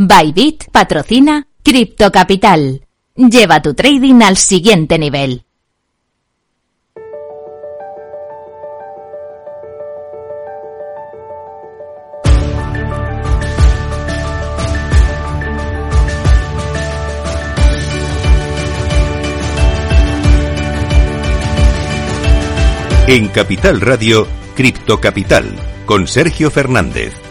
Bybit patrocina Crypto Capital. Lleva tu trading al siguiente nivel. En Capital Radio, Cripto Capital, con Sergio Fernández.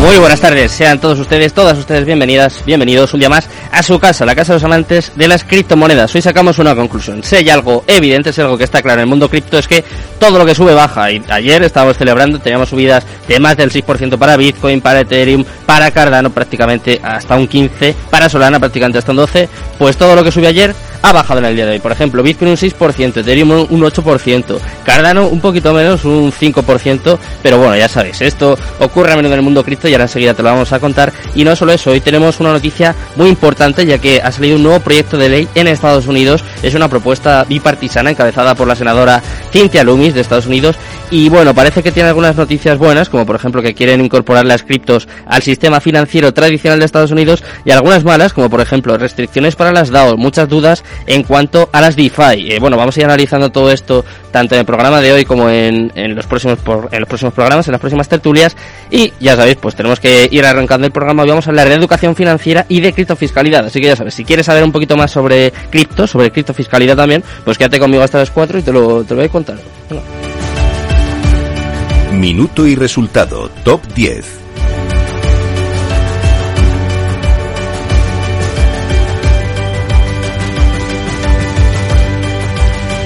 Muy buenas tardes, sean todos ustedes, todas ustedes bienvenidas, bienvenidos un día más a su casa, la casa de los amantes de las criptomonedas. Hoy sacamos una conclusión. Si hay algo evidente, hay algo que está claro en el mundo cripto, es que todo lo que sube baja. Y ayer estábamos celebrando, teníamos subidas de más del 6% para Bitcoin, para Ethereum, para Cardano prácticamente hasta un 15%, para Solana prácticamente hasta un 12%. Pues todo lo que sube ayer ha bajado en el día de hoy. Por ejemplo, Bitcoin un 6%, Ethereum un 8%, Cardano un poquito menos, un 5%, pero bueno, ya sabéis, esto ocurre a menudo en el mundo cripto y enseguida te lo vamos a contar. Y no solo eso, hoy tenemos una noticia muy importante ya que ha salido un nuevo proyecto de ley en Estados Unidos. Es una propuesta bipartisana encabezada por la senadora Cynthia Loomis de Estados Unidos y bueno, parece que tiene algunas noticias buenas, como por ejemplo que quieren incorporar las criptos al sistema financiero tradicional de Estados Unidos y algunas malas, como por ejemplo restricciones para las DAO, muchas dudas en cuanto a las DeFi. Eh, bueno, vamos a ir analizando todo esto tanto en el programa de hoy como en, los próximos en los próximos programas, en las próximas tertulias y ya sabéis, pues tenemos que ir arrancando el programa. Hoy vamos a hablar de educación financiera y de criptofiscalidad. Así que ya sabes, si quieres saber un poquito más sobre cripto, sobre criptofiscalidad también, pues quédate conmigo hasta las 4 y te lo, te lo voy a contar. Minuto y resultado, top 10.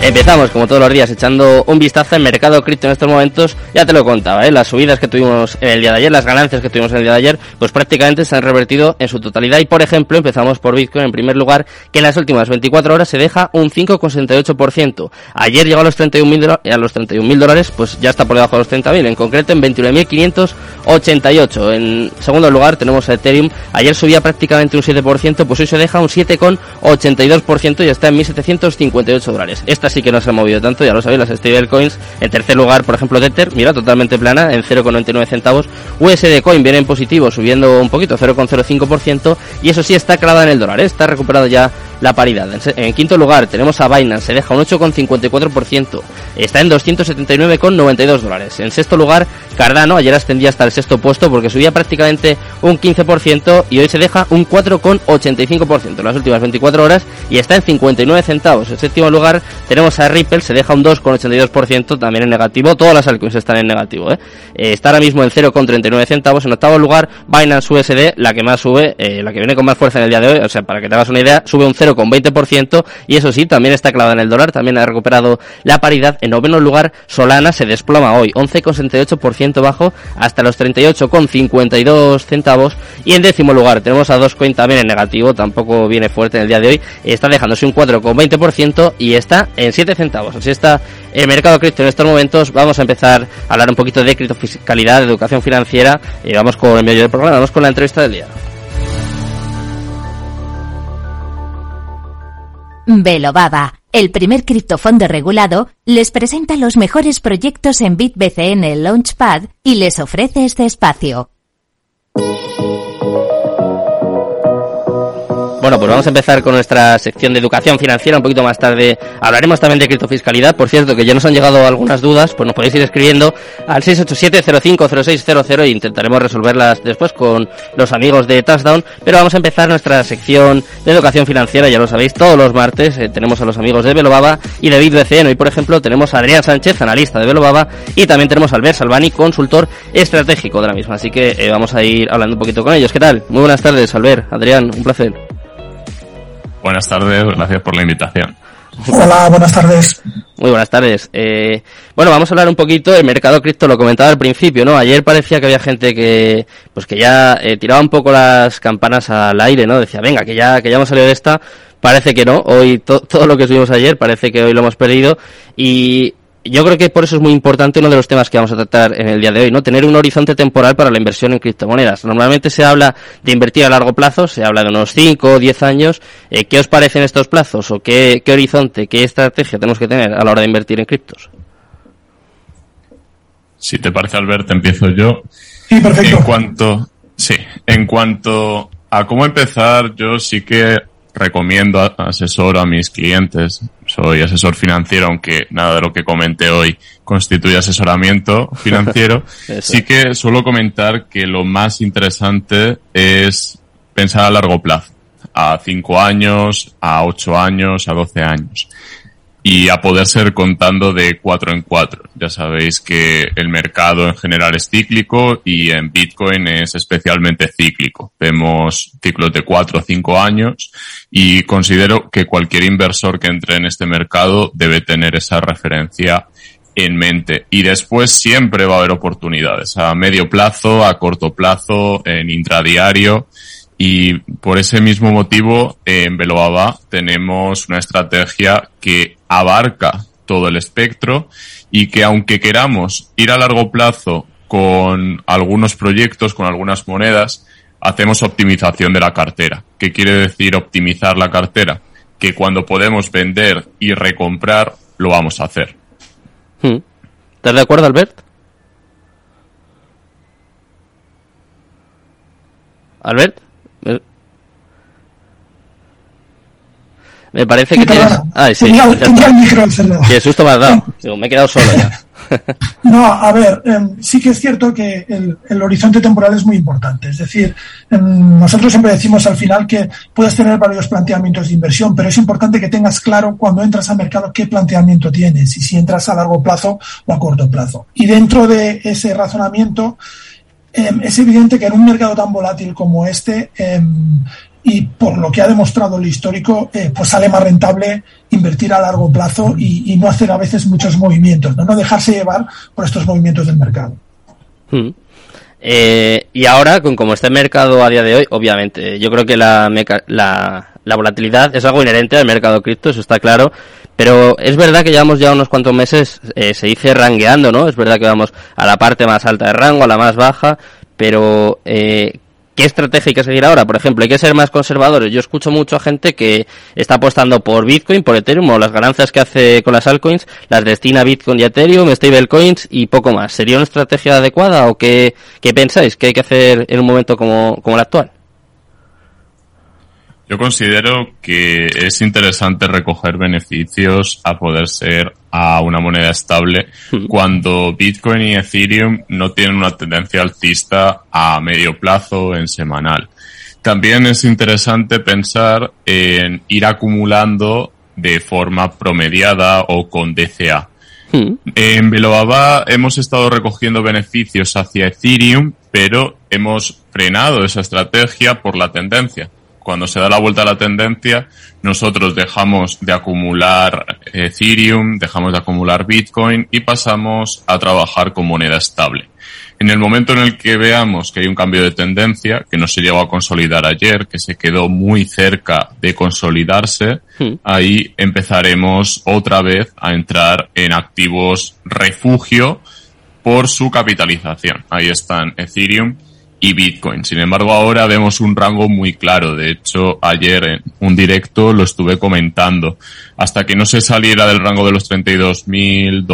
Empezamos, como todos los días, echando un vistazo al mercado cripto en estos momentos. Ya te lo contaba, ¿eh? las subidas que tuvimos en el día de ayer, las ganancias que tuvimos en el día de ayer, pues prácticamente se han revertido en su totalidad. Y por ejemplo, empezamos por Bitcoin en primer lugar, que en las últimas 24 horas se deja un 5,68%. Ayer llegó a los 31.000 a los 31.000 dólares, pues ya está por debajo de los 30.000, en concreto en 29.588. En segundo lugar tenemos a Ethereum, ayer subía prácticamente un 7%, pues hoy se deja un 7,82% y está en 1.758 dólares. Esta sí que no se ha movido tanto, ya lo sabéis, las stablecoins. En tercer lugar, por ejemplo, Tether, mira, totalmente plana, en 0,99 centavos. USD Coin viene en positivo, subiendo un poquito, 0,05%. Y eso sí está clavada en el dólar, ¿eh? está recuperado ya la paridad. En, quinto lugar tenemos a Binance, se deja un 8,54%, está en 279,92 dólares. En sexto lugar, Cardano, ayer ascendía hasta el sexto puesto porque subía prácticamente un 15% y hoy se deja un 4,85% en las últimas 24 horas y está en 59 centavos. En séptimo lugar tenemos a Ripple, se deja un 2,82% también en negativo. Todas las altcoins están en negativo. ¿eh? Eh, está ahora mismo en 0,39 centavos. En octavo lugar, Binance USD, la que más sube, eh, la que viene con más fuerza en el día de hoy. O sea, para que te hagas una idea, sube un 0,20% y eso sí, también está clavada en el dólar. También ha recuperado la paridad. En noveno lugar, Solana se desploma hoy, 11,68% bajo hasta los 38,52 centavos. Y en décimo lugar tenemos a Dogecoin también en negativo, tampoco viene fuerte en el día de hoy. Está dejándose un 4,20% y está en 7 centavos. Así está el mercado cripto en estos momentos. Vamos a empezar a hablar un poquito de criptofiscalidad, de educación financiera. Y vamos con el medio del programa, vamos con la entrevista del día. Baba, el primer criptofondo regulado, les presenta los mejores proyectos en BitBCN Launchpad y les ofrece este espacio. Bueno, pues vamos a empezar con nuestra sección de educación financiera un poquito más tarde. Hablaremos también de criptofiscalidad. Por cierto, que ya nos han llegado algunas dudas, pues nos podéis ir escribiendo al 687-050600 e intentaremos resolverlas después con los amigos de Touchdown. Pero vamos a empezar nuestra sección de educación financiera, ya lo sabéis, todos los martes eh, tenemos a los amigos de Velobaba y de BitBCN. Hoy, por ejemplo, tenemos a Adrián Sánchez, analista de Velobaba, y también tenemos a Albert Salvani, consultor estratégico de la misma. Así que eh, vamos a ir hablando un poquito con ellos. ¿Qué tal? Muy buenas tardes, Albert, Adrián, un placer. Buenas tardes, gracias por la invitación. Hola, buenas tardes. Muy buenas tardes. Eh, bueno, vamos a hablar un poquito del mercado cripto, lo comentaba al principio, ¿no? Ayer parecía que había gente que, pues que ya eh, tiraba un poco las campanas al aire, ¿no? Decía, venga, que ya, que ya hemos salido de esta. Parece que no. Hoy, todo lo que subimos ayer, parece que hoy lo hemos perdido. Y yo creo que por eso es muy importante uno de los temas que vamos a tratar en el día de hoy, ¿no? Tener un horizonte temporal para la inversión en criptomonedas. Normalmente se habla de invertir a largo plazo, se habla de unos 5 o 10 años. Eh, ¿Qué os parecen estos plazos o qué, qué horizonte, qué estrategia tenemos que tener a la hora de invertir en criptos? Si te parece, Albert, empiezo yo. Sí, perfecto. En cuanto, sí, en cuanto a cómo empezar, yo sí que recomiendo, asesor a mis clientes. Soy asesor financiero, aunque nada de lo que comenté hoy constituye asesoramiento financiero. sí que suelo comentar que lo más interesante es pensar a largo plazo. A cinco años, a ocho años, a doce años y a poder ser contando de cuatro en cuatro. Ya sabéis que el mercado en general es cíclico y en Bitcoin es especialmente cíclico. Vemos ciclos de cuatro o cinco años y considero que cualquier inversor que entre en este mercado debe tener esa referencia en mente. Y después siempre va a haber oportunidades a medio plazo, a corto plazo, en intradiario y por ese mismo motivo, en Veloaba tenemos una estrategia que abarca todo el espectro y que aunque queramos ir a largo plazo con algunos proyectos, con algunas monedas, hacemos optimización de la cartera. ¿Qué quiere decir optimizar la cartera? Que cuando podemos vender y recomprar, lo vamos a hacer. Hmm. ¿Estás de acuerdo, Albert? Albert? Me parece que tienes... Ah, sí. Tenía, tenía el micro encerrado. Qué susto me has dado. Digo, me he quedado solo ya. No, a ver, eh, sí que es cierto que el, el, horizonte temporal es muy importante. Es decir, eh, nosotros siempre decimos al final que puedes tener varios planteamientos de inversión, pero es importante que tengas claro cuando entras al mercado qué planteamiento tienes y si entras a largo plazo o a corto plazo. Y dentro de ese razonamiento, eh, es evidente que en un mercado tan volátil como este, y por lo que ha demostrado el histórico, eh, pues sale más rentable invertir a largo plazo y, y, no hacer a veces muchos movimientos, no, no dejarse llevar por estos movimientos del mercado. Hmm. Eh, y ahora, con como está el mercado a día de hoy, obviamente, yo creo que la, la, la volatilidad es algo inherente al mercado cripto, eso está claro, pero es verdad que llevamos ya unos cuantos meses, eh, se dice rangueando, ¿no? Es verdad que vamos a la parte más alta de rango, a la más baja, pero eh, ¿Qué estrategia hay que seguir ahora? Por ejemplo, hay que ser más conservadores. Yo escucho mucho a gente que está apostando por Bitcoin, por Ethereum o las ganancias que hace con las altcoins, las destina a Bitcoin y Ethereum, stablecoins y poco más. ¿Sería una estrategia adecuada o qué, qué pensáis que hay que hacer en un momento como el actual? Yo considero que es interesante recoger beneficios a poder ser a una moneda estable cuando Bitcoin y Ethereum no tienen una tendencia alcista a medio plazo en semanal. También es interesante pensar en ir acumulando de forma promediada o con DCA. En Veloaba hemos estado recogiendo beneficios hacia Ethereum, pero hemos frenado esa estrategia por la tendencia cuando se da la vuelta a la tendencia, nosotros dejamos de acumular Ethereum, dejamos de acumular Bitcoin y pasamos a trabajar con moneda estable. En el momento en el que veamos que hay un cambio de tendencia, que no se llegó a consolidar ayer, que se quedó muy cerca de consolidarse, hmm. ahí empezaremos otra vez a entrar en activos refugio por su capitalización. Ahí están Ethereum y Bitcoin. Sin embargo, ahora vemos un rango muy claro. De hecho, ayer en un directo lo estuve comentando. Hasta que no se saliera del rango de los 32.200,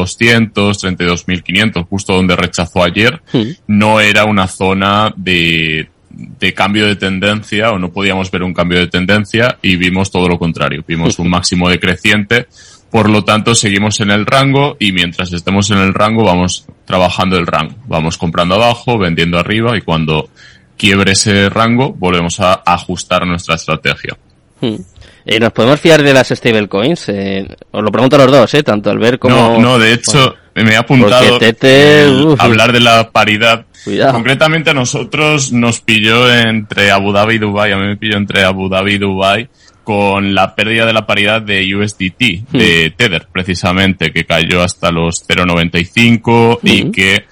32.500, justo donde rechazó ayer, no era una zona de, de cambio de tendencia o no podíamos ver un cambio de tendencia y vimos todo lo contrario. Vimos un máximo decreciente por lo tanto, seguimos en el rango y mientras estemos en el rango vamos trabajando el rango. Vamos comprando abajo, vendiendo arriba y cuando quiebre ese rango volvemos a ajustar nuestra estrategia. Hmm. Eh, ¿Nos podemos fiar de las stablecoins? Eh, os lo pregunto a los dos, ¿eh? tanto Albert como... No, no de hecho me he apuntado a hablar de la paridad. Concretamente a nosotros nos pilló entre Abu Dhabi y Dubai, a mí me pilló entre Abu Dhabi y Dubai con la pérdida de la paridad de USDT, de hmm. Tether, precisamente, que cayó hasta los 0.95 y hmm. que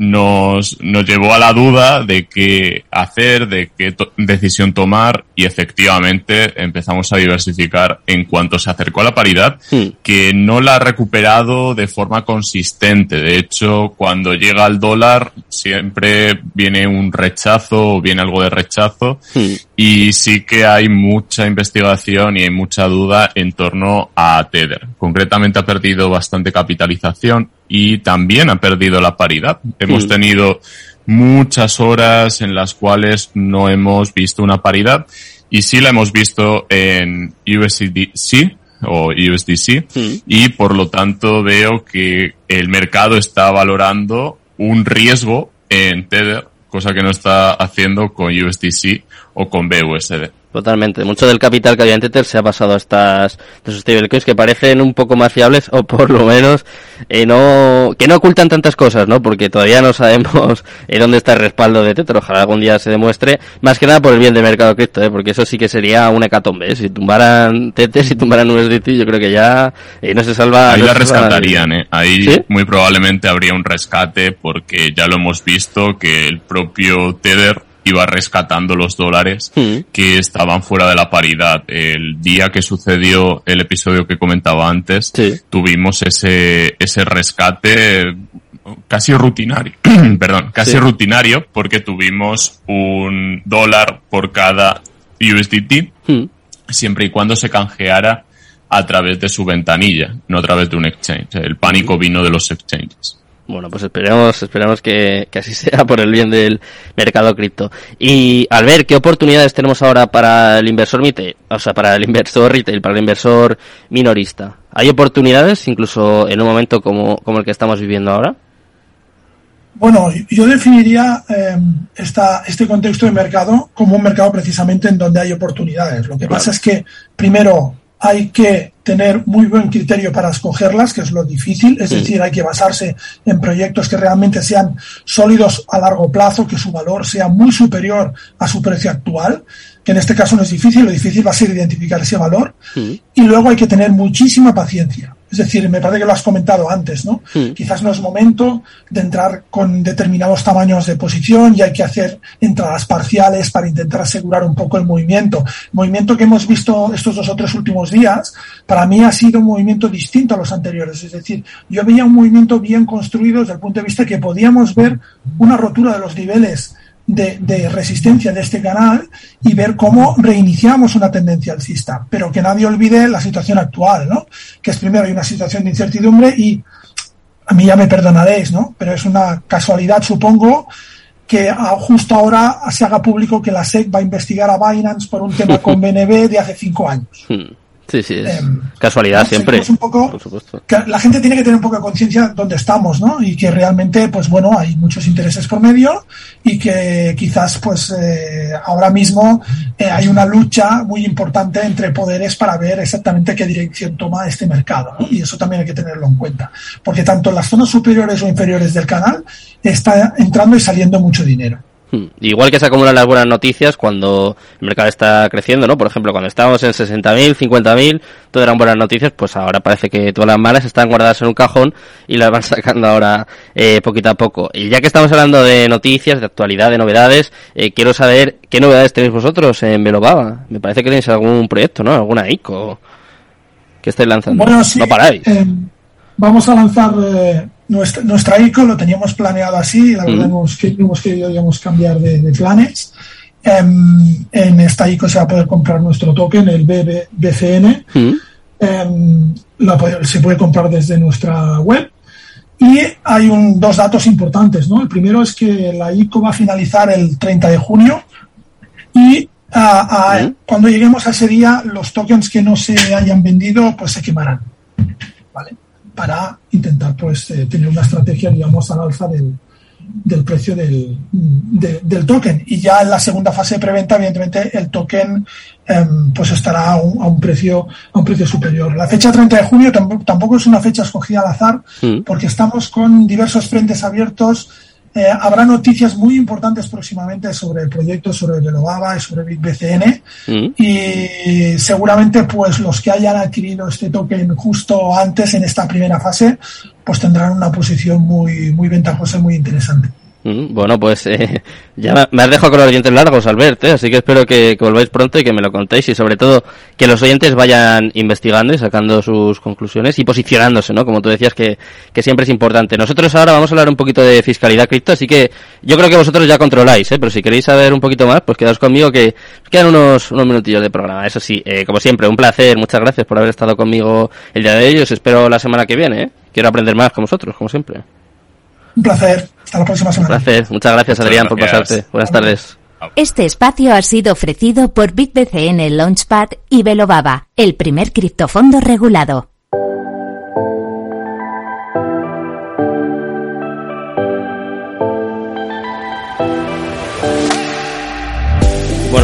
nos, nos llevó a la duda de qué hacer, de qué decisión tomar y efectivamente empezamos a diversificar en cuanto se acercó a la paridad, Hmm. que no la ha recuperado de forma consistente. De hecho, cuando llega al dólar siempre viene un rechazo o viene algo de rechazo Hmm. y sí que hay mucha investigación y hay mucha duda en torno a Tether. Concretamente ha perdido bastante capitalización y también ha perdido la paridad. Hemos Mm. tenido muchas horas en las cuales no hemos visto una paridad y sí la hemos visto en USDC o USDC Mm. y por lo tanto veo que el mercado está valorando un riesgo en Tether, cosa que no está haciendo con USDC o con BUSD. Totalmente. Mucho del capital que había en Tether se ha pasado a estas de esos stablecoins que parecen un poco más fiables o por lo menos eh, no que no ocultan tantas cosas, ¿no? Porque todavía no sabemos eh, dónde está el respaldo de Tether. Ojalá algún día se demuestre. Más que nada por el bien del mercado cripto, ¿eh? Porque eso sí que sería una hecatombe. ¿eh? Si tumbaran Tether, si tumbaran USDT, yo creo que ya eh, no se salva. Ahí no la rescatarían, ¿eh? Ahí ¿Sí? muy probablemente habría un rescate porque ya lo hemos visto que el propio Tether iba rescatando los dólares Mm. que estaban fuera de la paridad. El día que sucedió el episodio que comentaba antes, Sí. tuvimos ese, ese rescate casi rutinario, perdón, casi Sí. rutinario porque tuvimos un dólar por cada USDT Mm. siempre y cuando se canjeara a través de su ventanilla, no a través de un exchange. El pánico vino de los exchanges. Bueno, pues esperemos, esperemos que, que así sea por el bien del mercado cripto. Y al ver qué oportunidades tenemos ahora para el inversor retail, o sea, para el inversor retail, para el inversor minorista, ¿hay oportunidades incluso en un momento como, como el que estamos viviendo ahora? Bueno, yo definiría eh, esta, este contexto de mercado como un mercado precisamente en donde hay oportunidades. Lo que pasa es que, primero, hay que tener muy buen criterio para escogerlas, que es lo difícil, es Sí. decir, hay que basarse en proyectos que realmente sean sólidos a largo plazo, que su valor sea muy superior a su precio actual, que en este caso no es difícil, lo difícil va a ser identificar ese valor, y luego hay que tener muchísima paciencia. Es decir, me parece que lo has comentado antes, ¿no? Quizás no es momento de entrar con determinados tamaños de posición y hay que hacer entradas parciales para intentar asegurar un poco el movimiento. El movimiento que hemos visto estos dos o tres últimos días, para mí ha sido un movimiento distinto a los anteriores. Es decir, yo veía un movimiento bien construido desde el punto de vista que podíamos ver una rotura de los niveles de, resistencia de este canal y ver cómo reiniciamos una tendencia alcista. Pero que nadie olvide la situación actual, ¿no? Que es primero hay una situación de incertidumbre y a mí ya me perdonaréis, ¿no? Pero es una casualidad, supongo, que justo ahora se haga público que la SEC va a investigar a Binance por un tema con BNB de hace cinco años. Sí, sí, es Em, casualidad siempre. Seguimos un poco- Por supuesto. que la gente tiene que tener un poco de conciencia dónde estamos, ¿no? Y que realmente, pues bueno, hay muchos intereses por medio y que quizás, pues eh, ahora mismo eh, hay una lucha muy importante entre poderes para ver exactamente qué dirección toma este mercado, ¿no? Y eso también hay que tenerlo en cuenta, porque tanto en las zonas superiores o inferiores del canal está entrando y saliendo mucho dinero. Hmm. Igual que se acumulan las buenas noticias cuando el mercado está creciendo, ¿no? Por ejemplo, cuando estábamos en 60.000, 50.000, todo eran buenas noticias, pues ahora parece que todas las malas están guardadas en un cajón y las van sacando ahora eh, poquito a poco. Y ya que estamos hablando de noticias, de actualidad, de novedades, eh, quiero saber qué novedades tenéis vosotros en Velobaba. Me parece que tenéis algún proyecto, ¿no? Alguna ICO que estáis lanzando. Bueno, sí. No paráis. eh, vamos a lanzar eh, nuestra, nuestra ICO, lo teníamos planeado así, la verdad Mm. que, hemos querido digamos, cambiar de, de planes. Em, en esta ICO se va a poder comprar nuestro token, el BB BCN. Lo puede- se puede comprar desde nuestra web. Y hay un, dos datos importantes, ¿no? El primero es que la ICO va a finalizar el 30 de junio y a- a- Mm. cuando lleguemos a ese día, los tokens que no se hayan vendido, pues se quemarán, ¿vale? Para intentar, pues, eh, tener una estrategia, digamos, al alza del, del precio del, de- del token. Y ya en la segunda fase de preventa, evidentemente, el token em, pues estará a un, a un precio a un precio superior. La fecha 30 de junio tampoco, tampoco es una fecha escogida al azar, Mm. porque estamos con diversos frentes abiertos eh, habrá noticias muy importantes próximamente sobre el proyecto, sobre Velobaba y sobre BitBCN. Mm. Y seguramente, pues, los que hayan adquirido este token justo antes en esta primera fase, pues tendrán una posición muy, muy ventajosa y muy interesante. Mm, bueno, pues eh, ya me has dejado con los dientes largos, Albert, ¿eh? así que espero que, volváis pronto y que me lo contéis y sobre todo que los oyentes vayan investigando y sacando sus conclusiones y posicionándose, ¿no? Como tú decías que, que siempre es importante. Nosotros ahora vamos a hablar un poquito de fiscalidad cripto, así que yo creo que vosotros ya controláis, ¿eh? pero si queréis saber un poquito más, pues quedaos conmigo que quedan unos, unos minutillos de programa. Eso sí, eh, como siempre, un placer, muchas gracias por haber estado conmigo el día de hoy, os espero la semana que viene, ¿eh? quiero aprender más con vosotros, como siempre. Un placer. Hasta la próxima semana. Un placer. Muchas gracias, Adrián, por pasarte. Buenas tardes. Este espacio ha sido ofrecido por BitBCN Launchpad y Velobaba, el primer criptofondo regulado.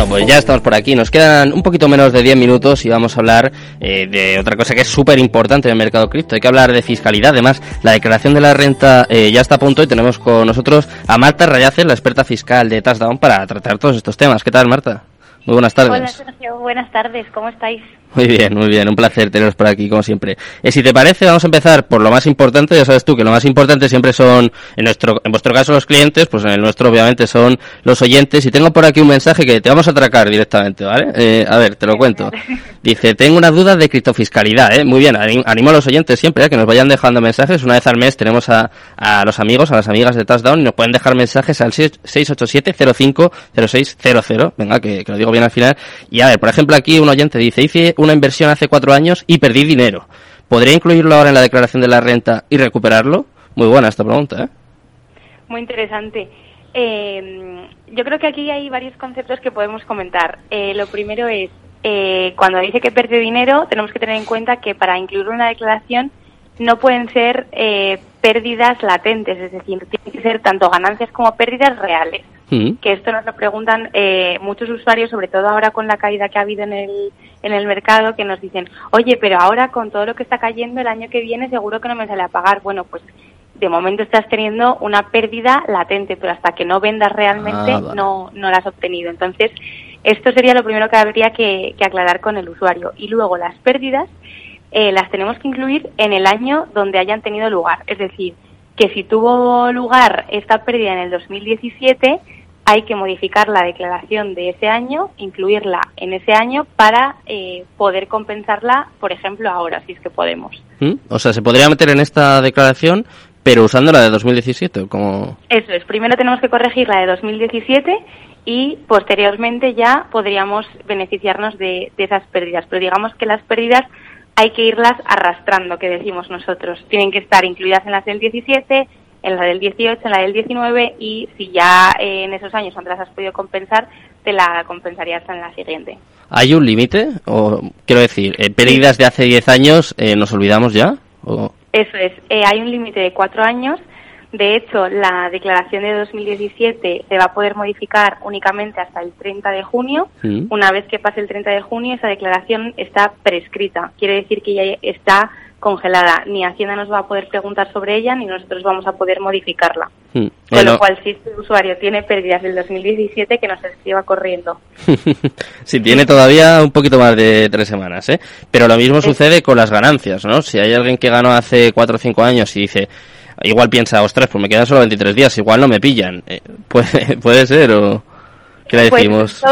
Pues ya estamos por aquí. Nos quedan un poquito menos de 10 minutos y vamos a hablar eh, de otra cosa que es súper importante en el mercado cripto. Hay que hablar de fiscalidad. Además, la declaración de la renta eh, ya está a punto y tenemos con nosotros a Marta Rayace, la experta fiscal de Touchdown, para tratar todos estos temas. ¿Qué tal, Marta? Muy buenas tardes. Hola, Sergio. Buenas tardes. ¿Cómo estáis? Muy bien, muy bien, un placer teneros por aquí como siempre. Eh, si te parece, vamos a empezar por lo más importante, ya sabes tú que lo más importante siempre son, en nuestro, en vuestro caso los clientes, pues en el nuestro obviamente son los oyentes, y tengo por aquí un mensaje que te vamos a atracar directamente, ¿vale? Eh, a ver, te lo cuento. Dice, tengo una duda de criptofiscalidad, ¿eh? Muy bien, animo a los oyentes siempre ¿eh? que nos vayan dejando mensajes, una vez al mes tenemos a, a los amigos, a las amigas de Touchdown, y nos pueden dejar mensajes al 687 05 0600, venga, que, que lo digo bien al final, y a ver, por ejemplo aquí un oyente dice, hice una inversión hace cuatro años y perdí dinero. ¿Podría incluirlo ahora en la declaración de la renta y recuperarlo? Muy buena esta pregunta, ¿eh? Muy interesante. Eh, yo creo que aquí hay varios conceptos que podemos comentar. Eh, lo primero es, eh, cuando dice que pierde dinero, tenemos que tener en cuenta que para incluirlo en la declaración no pueden ser pérdidas latentes, es decir, tienen que ser tanto ganancias como pérdidas reales. Mm. Que esto nos lo preguntan muchos usuarios, sobre todo ahora con la caída que ha habido en el, en el mercado que nos dicen, oye, pero ahora con todo lo que está cayendo el año que viene seguro que no me sale a pagar. Bueno, pues de momento estás teniendo una pérdida latente, pero hasta que no vendas realmente ah, no, no la has obtenido. Entonces, esto sería lo primero que habría que, aclarar con el usuario. Y luego las pérdidas eh, las tenemos que incluir en el año donde hayan tenido lugar. Es decir, que si tuvo lugar esta pérdida en el 2017, hay que modificar la declaración de ese año, incluirla en ese año para eh, poder compensarla, por ejemplo, ahora, si es que podemos. ¿Mm? O sea, se podría meter en esta declaración, pero usando la de 2017, como... Eso es, primero tenemos que corregir la de 2017 y posteriormente ya podríamos beneficiarnos de, de esas pérdidas. Pero digamos que las pérdidas hay que irlas arrastrando, que decimos nosotros. Tienen que estar incluidas en las del 17, en la del 18, en la del 19 y si ya eh, en esos años no te las has podido compensar, te la compensarías en la siguiente. ¿Hay un límite? O quiero decir, eh, pérdidas de hace 10 años, eh, ¿nos olvidamos ya? O... Eso es, hay un límite de 4 años. De hecho, la declaración de 2017 se va a poder modificar únicamente hasta el 30 de junio. Mm. Una vez que pase el 30 de junio, esa declaración está prescrita. Quiere decir que ya está congelada. Ni Hacienda nos va a poder preguntar sobre ella, ni nosotros vamos a poder modificarla. Hmm. Con lo cual, si este usuario tiene pérdidas del 2017, que nos escriba corriendo. sí, tiene todavía un poquito más de tres semanas, ¿eh? Pero lo mismo sucede con las ganancias, ¿no? Si hay alguien que ganó hace cuatro o cinco años y dice, igual piensa, ostras, pues me quedan solo 23 días, igual no me pillan. Eh, ¿puede, ¿Puede ser o...? ¿Qué le pues decimos?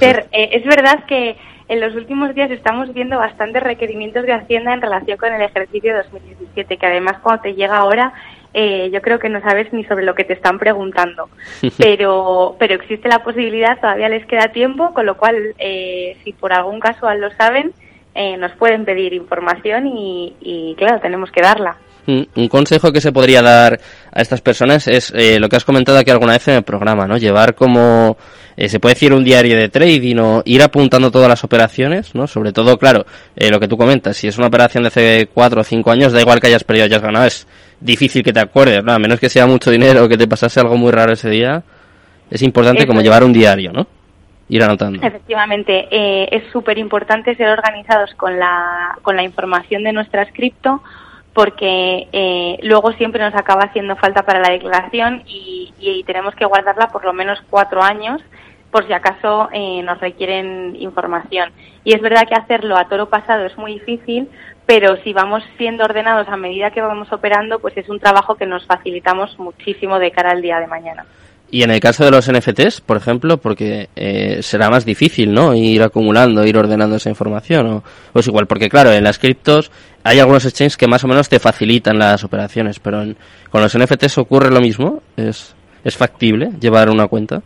Eh, es verdad que en los últimos días estamos viendo bastantes requerimientos de Hacienda en relación con el ejercicio 2017, que además cuando te llega ahora, eh, yo creo que no sabes ni sobre lo que te están preguntando. Pero, pero existe la posibilidad, todavía les queda tiempo, con lo cual, eh, si por algún caso lo saben, eh, nos pueden pedir información y, y, claro, tenemos que darla. Un consejo que se podría dar a estas personas es lo que has comentado aquí alguna vez en el programa, ¿no? Llevar como eh, se puede decir un diario de trading o ir apuntando todas las operaciones, ¿no? Sobre todo, claro, eh, lo que tú comentas, si es una operación de hace cuatro o cinco años, da igual que hayas perdido o hayas ganado, es difícil que te acuerdes, ¿no? A menos que sea mucho dinero o que te pasase algo muy raro ese día, es importante como llevar un diario, ¿no? Ir anotando. Efectivamente, eh, es súper importante ser organizados con la, con la información de nuestras cripto, porque eh, luego siempre nos acaba haciendo falta para la declaración y, y, tenemos que guardarla por lo menos cuatro años por si acaso eh, nos requieren información. Y es verdad que hacerlo a toro pasado es muy difícil, pero si vamos siendo ordenados a medida que vamos operando, pues es un trabajo que nos facilitamos muchísimo de cara al día de mañana. Y en el caso de los NFTs, por ejemplo, porque eh, será más difícil, ¿no? Ir acumulando, ir ordenando esa información, o, es igual, porque claro, en las criptos hay algunos exchanges que más o menos te facilitan las operaciones, pero con los NFTs ocurre lo mismo, es, es factible llevar una cuenta.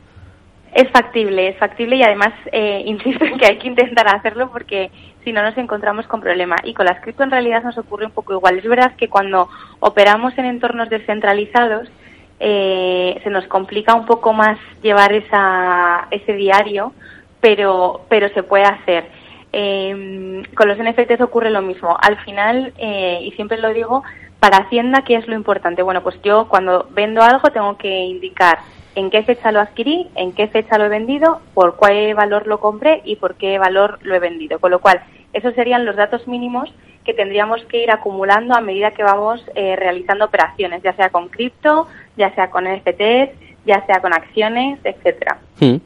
Es factible, es factible y además eh, insisto en que hay que intentar hacerlo porque si no nos encontramos con problemas. Y con las cripto en realidad nos ocurre un poco igual. Es verdad que cuando operamos en entornos descentralizados eh, se nos complica un poco más llevar esa, ese diario, pero, pero se puede hacer. Eh, con los NFTs ocurre lo mismo. Al final, eh, y siempre lo digo, para Hacienda, ¿qué es lo importante? Bueno, pues yo cuando vendo algo tengo que indicar en qué fecha lo adquirí, en qué fecha lo he vendido, por cuál valor lo compré y por qué valor lo he vendido. Con lo cual, esos serían los datos mínimos que tendríamos que ir acumulando a medida que vamos eh, realizando operaciones, ya sea con cripto, ya sea con NFTs, ya sea con acciones, etcétera. Hmm.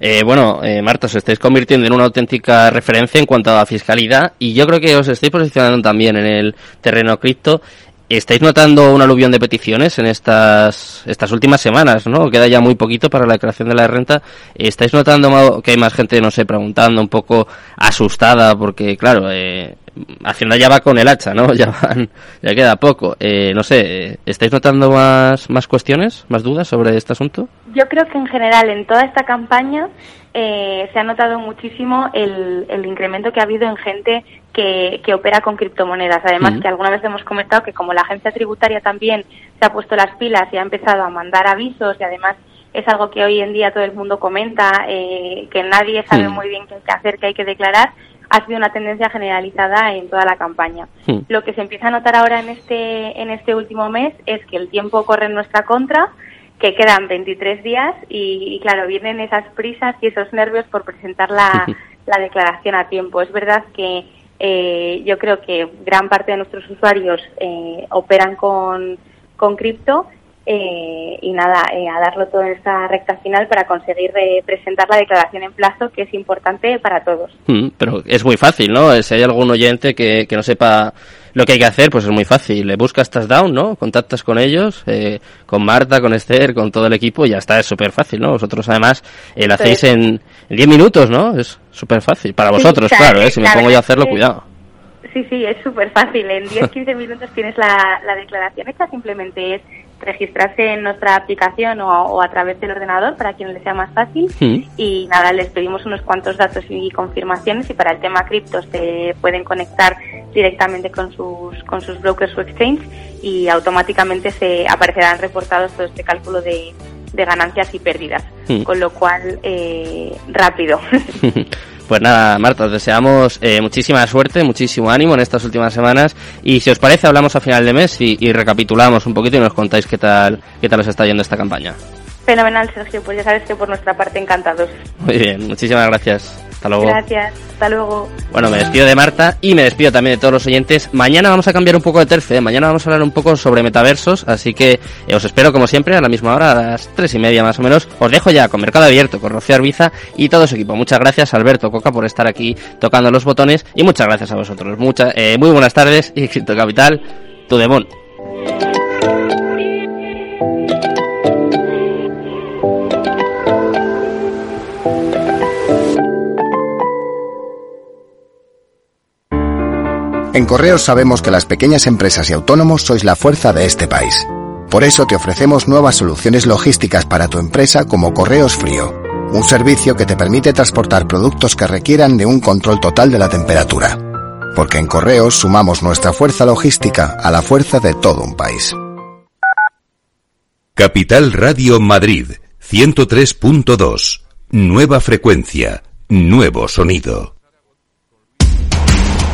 Eh, bueno, eh, Marta, os estáis convirtiendo en una auténtica referencia en cuanto a fiscalidad y yo creo que os estáis posicionando también en el terreno cripto ¿Estáis notando un aluvión de peticiones en estas, estas últimas semanas, no? Queda ya muy poquito para la declaración de la renta. ¿Estáis notando que hay más gente, no sé, preguntando, un poco asustada? Porque, claro, eh, Hacienda ya va con el hacha, ¿no? Ya van, ya queda poco. Eh, no sé, ¿estáis notando más, más cuestiones, más dudas sobre este asunto? Yo creo que en general en toda esta campaña eh, se ha notado muchísimo el, el, incremento que ha habido en gente que, que opera con criptomonedas. Además, que alguna vez hemos comentado que como la agencia tributaria también se ha puesto las pilas y ha empezado a mandar avisos y además es algo que hoy en día todo el mundo comenta, eh, que nadie sabe muy bien qué hay que hacer, qué hay que declarar, ha sido una tendencia generalizada en toda la campaña. Lo que se empieza a notar ahora en este, en este último mes es que el tiempo corre en nuestra contra, que quedan 23 días y, claro, vienen esas prisas y esos nervios por presentar la, la declaración a tiempo. Es verdad que eh, yo creo que gran parte de nuestros usuarios eh, operan con, con cripto eh, y nada, eh, a darlo todo en esta recta final para conseguir eh, presentar la declaración en plazo, que es importante para todos. Mm, pero es muy fácil, ¿no? Si hay algún oyente que, que no sepa lo que hay que hacer, pues es muy fácil. Le buscas Touchdown, ¿no? Contactas con ellos, eh, con Marta, con Esther, con todo el equipo y ya está, es súper fácil, ¿no? Vosotros además eh, lo hacéis en 10 minutos, ¿no? Es súper fácil. Para vosotros, claro, ¿eh? Si me pongo yo a hacerlo, cuidado. Sí, sí, es súper fácil. En 10-15 minutos tienes la, la declaración hecha, simplemente es registrarse en nuestra aplicación o, a través del ordenador para quien le sea más fácil. Y nada, les pedimos unos cuantos datos y confirmaciones y para el tema cripto se pueden conectar directamente con sus, con sus brokers o exchange y automáticamente se aparecerán reportados todo este cálculo de, de ganancias y pérdidas. Con lo cual, eh, rápido. Pues nada, Marta, os deseamos eh, muchísima suerte, muchísimo ánimo en estas últimas semanas y si os parece hablamos a final de mes y, y, recapitulamos un poquito y nos contáis qué tal, qué tal os está yendo esta campaña. Fenomenal, Sergio, pues ya sabes que por nuestra parte encantados. Muy bien, muchísimas gracias. Hasta luego. Gracias, hasta luego. Bueno, me despido de Marta y me despido también de todos los oyentes. Mañana vamos a cambiar un poco de tercio, ¿eh? mañana vamos a hablar un poco sobre metaversos, así que eh, os espero como siempre a la misma hora, a las tres y media más o menos. Os dejo ya con Mercado Abierto, con Rocío Arbiza y todo su equipo. Muchas gracias Alberto Coca por estar aquí tocando los botones y muchas gracias a vosotros. Mucha, eh, muy buenas tardes y Cripto Capital, tu demon. En Correos sabemos que las pequeñas empresas y autónomos sois la fuerza de este país. Por eso te ofrecemos nuevas soluciones logísticas para tu empresa como Correos Frío, un servicio que te permite transportar productos que requieran de un control total de la temperatura. Porque en Correos sumamos nuestra fuerza logística a la fuerza de todo un país. Capital Radio Madrid 103.2. Nueva frecuencia, nuevo sonido.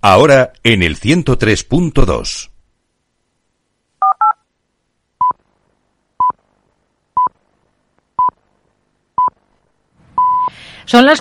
ahora en el 103.2. Son las